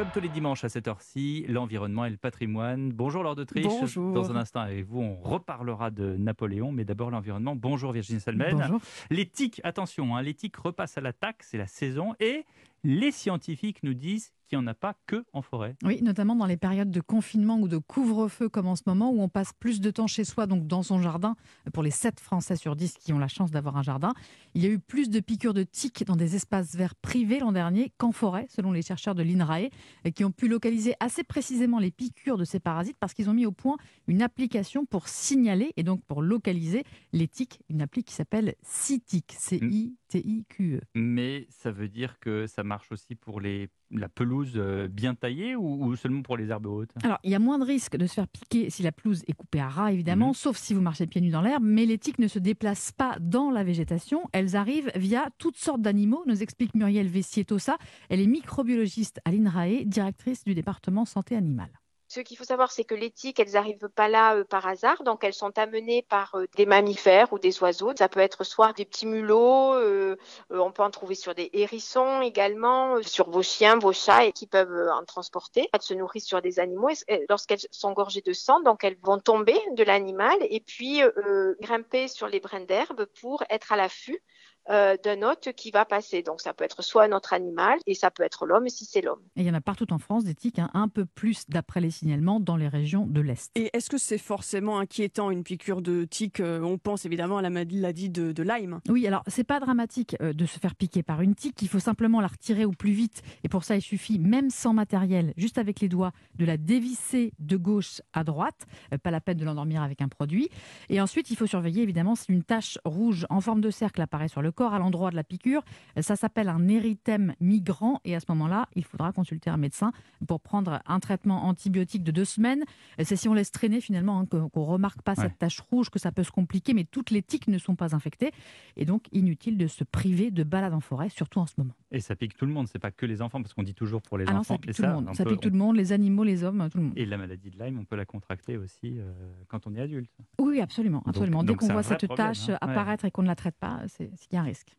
Comme tous les dimanches à cette heure-ci, l'environnement et le patrimoine. Bonjour Laure d'Autriche. Bonjour. Dans un instant avec vous, on reparlera de Napoléon, mais d'abord l'environnement. Bonjour Virginie Salmen. Bonjour. Les tiques, attention, hein, les tiques repassent à l'attaque, c'est la saison, et les scientifiques nous disent qu'il n'y en a pas que en forêt. Oui, notamment dans les périodes de confinement ou de couvre-feu comme en ce moment, où on passe plus de temps chez soi, donc dans son jardin, pour les 7 Français sur 10 qui ont la chance d'avoir un jardin. Il y a eu plus de piqûres de tiques dans des espaces verts privés l'an dernier qu'en forêt, selon les chercheurs de l'INRAE, qui ont pu localiser assez précisément les piqûres de ces parasites parce qu'ils ont mis au point une application pour signaler et donc pour localiser les tiques, une appli qui s'appelle CITIQ, C-I-T-I-Q-E. Mais ça veut dire que ça marche aussi pour les, la pelouse euh, bien taillée ou, ou seulement pour les herbes hautes? Alors, il y a moins de risques de se faire piquer si la pelouse est coupée à ras, évidemment, Mhm. sauf si vous marchez pieds nus dans l'herbe. Mais les tiques ne se déplacent pas dans la végétation. Elles arrivent via toutes sortes d'animaux, nous explique Muriel Vessier-Tossa. Elle est microbiologiste à l'INRAE, directrice du département santé animale. Ce qu'il faut savoir, c'est que les tiques, elles n'arrivent pas là euh, par hasard, donc elles sont amenées par euh, des mammifères ou des oiseaux. Ça peut être soit des petits mulots, euh, euh, on peut en trouver sur des hérissons également, sur vos chiens, vos chats, et qui peuvent en transporter. Elles se nourrissent sur des animaux lorsqu'elles sont gorgées de sang, donc elles vont tomber de l'animal et puis grimper sur les brins d'herbe pour être à l'affût euh, d'un hôte qui va passer. Donc ça peut être soit un autre animal et ça peut être l'homme si c'est l'homme. Et il y en a partout en France des tiques, hein, un peu plus d'après les signalements dans les régions de l'Est. Et est-ce que c'est forcément inquiétant une piqûre de tique euh, On pense évidemment à la maladie de, de Lyme. Oui, alors c'est pas dramatique euh, de se faire piquer par une tique. Il faut simplement la retirer au plus vite. Et pour ça, il suffit, même sans matériel, juste avec les doigts, de la dévisser de gauche à droite. Pas la peine de l'endormir avec un produit. Et ensuite, il faut surveiller évidemment si une tache rouge en forme de cercle apparaît sur le corps à l'endroit de la piqûre. Ça s'appelle un érythème migrant. Et à ce moment-là, il faudra consulter un médecin pour prendre un traitement antibiotique de deux semaines. C'est si on laisse traîner finalement hein, qu'on remarque pas Ouais. cette tache rouge que ça peut se compliquer. Mais toutes les tiques ne sont pas infectées. Et donc, inutile de se priver de balades en forêt, surtout en ce moment. Et ça pique tout le monde, c'est pas que les enfants, parce qu'on dit toujours pour les ah non, enfants. ça pique tout le monde. on Ça peut- pique tout le monde, les animaux, les hommes, tout le monde. Et la maladie de Lyme, on peut la contracter aussi euh, quand on est adulte. Oui, absolument. Donc- absolument. Dès qu'on voit cette tache hein. Ouais. apparaître et qu'on ne la traite pas, c'est c'est qu'il y a un risque.